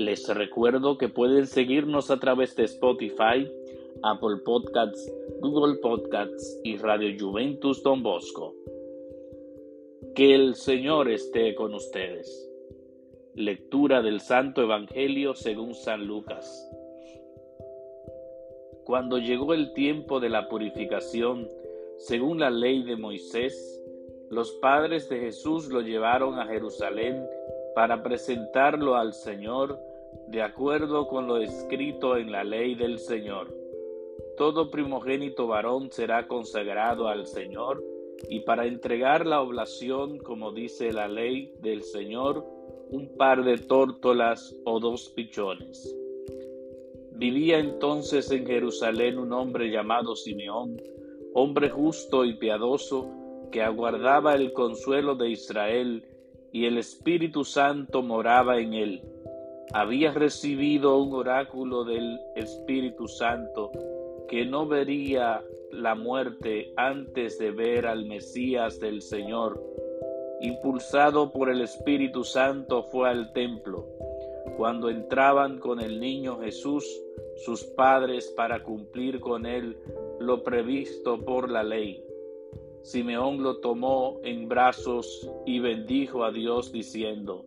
Les recuerdo que pueden seguirnos a través de Spotify, Apple Podcasts, Google Podcasts y Radio Juventus Don Bosco. Que el Señor esté con ustedes. Lectura del Santo Evangelio según San Lucas. Cuando llegó el tiempo de la purificación, según la ley de Moisés, los padres de Jesús lo llevaron a Jerusalén para presentarlo al Señor de acuerdo con lo escrito en la ley del Señor. Todo primogénito varón será consagrado al Señor y para entregar la oblación, como dice la ley del Señor, un par de tórtolas o dos pichones. Vivía entonces en Jerusalén un hombre llamado Simeón, hombre justo y piadoso, que aguardaba el consuelo de Israel, y el Espíritu Santo moraba en él. Había recibido un oráculo del Espíritu Santo, que no vería la muerte antes de ver al Mesías del Señor. Impulsado por el Espíritu Santo fue al templo cuando entraban con el niño Jesús, sus padres, para cumplir con él lo previsto por la ley. Simeón lo tomó en brazos y bendijo a Dios diciendo,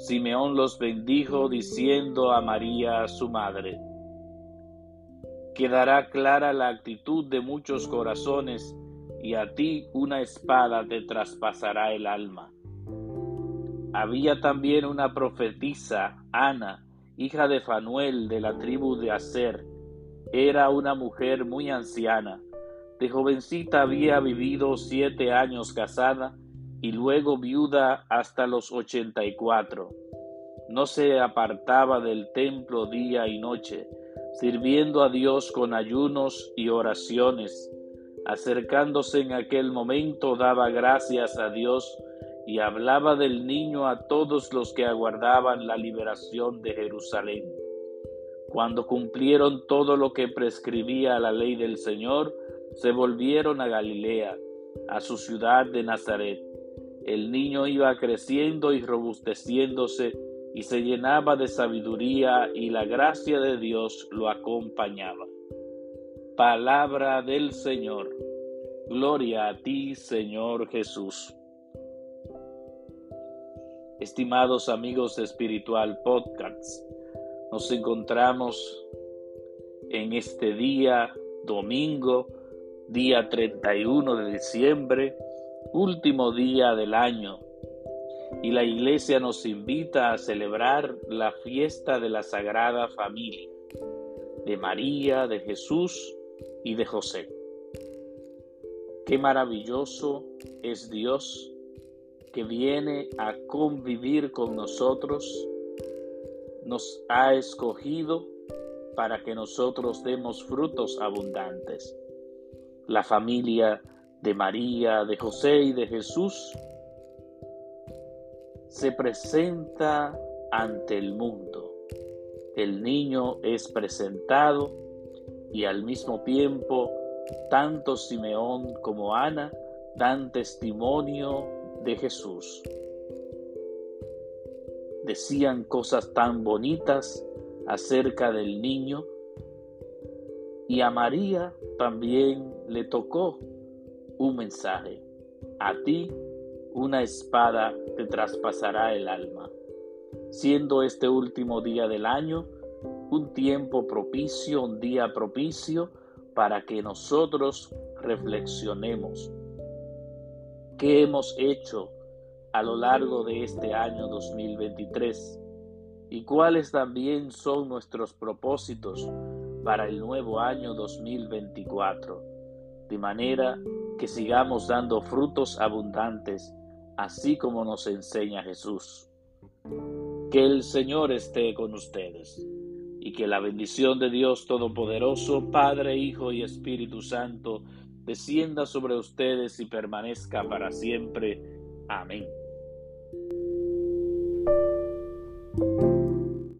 Simeón los bendijo diciendo a María su madre, Quedará clara la actitud de muchos corazones y a ti una espada te traspasará el alma. Había también una profetisa, Ana, hija de Fanuel de la tribu de Aser. Era una mujer muy anciana. De jovencita había vivido siete años casada y luego viuda hasta los ochenta y cuatro. No se apartaba del templo día y noche, sirviendo a Dios con ayunos y oraciones. Acercándose en aquel momento daba gracias a Dios y hablaba del niño a todos los que aguardaban la liberación de Jerusalén. Cuando cumplieron todo lo que prescribía la ley del Señor, se volvieron a Galilea, a su ciudad de Nazaret. El niño iba creciendo y robusteciéndose y se llenaba de sabiduría y la gracia de Dios lo acompañaba. Palabra del Señor. Gloria a ti, Señor Jesús. Estimados amigos de Espiritual Podcasts, nos encontramos en este día, domingo, día 31 de diciembre, último día del año, y la iglesia nos invita a celebrar la fiesta de la Sagrada Familia, de María, de Jesús y de José. Qué maravilloso es Dios que viene a convivir con nosotros, nos ha escogido para que nosotros demos frutos abundantes. La familia de María, de José y de Jesús se presenta ante el mundo. El niño es presentado y al mismo tiempo tanto Simeón como Ana dan testimonio de Jesús. Decían cosas tan bonitas acerca del niño y a María también le tocó un mensaje. A ti una espada te traspasará el alma. Siendo este último día del año un tiempo propicio, un día propicio para que nosotros reflexionemos qué hemos hecho a lo largo de este año 2023 y cuáles también son nuestros propósitos para el nuevo año 2024, de manera que sigamos dando frutos abundantes, así como nos enseña Jesús. Que el Señor esté con ustedes y que la bendición de Dios Todopoderoso, Padre, Hijo y Espíritu Santo, descienda sobre ustedes y permanezca para siempre. Amén.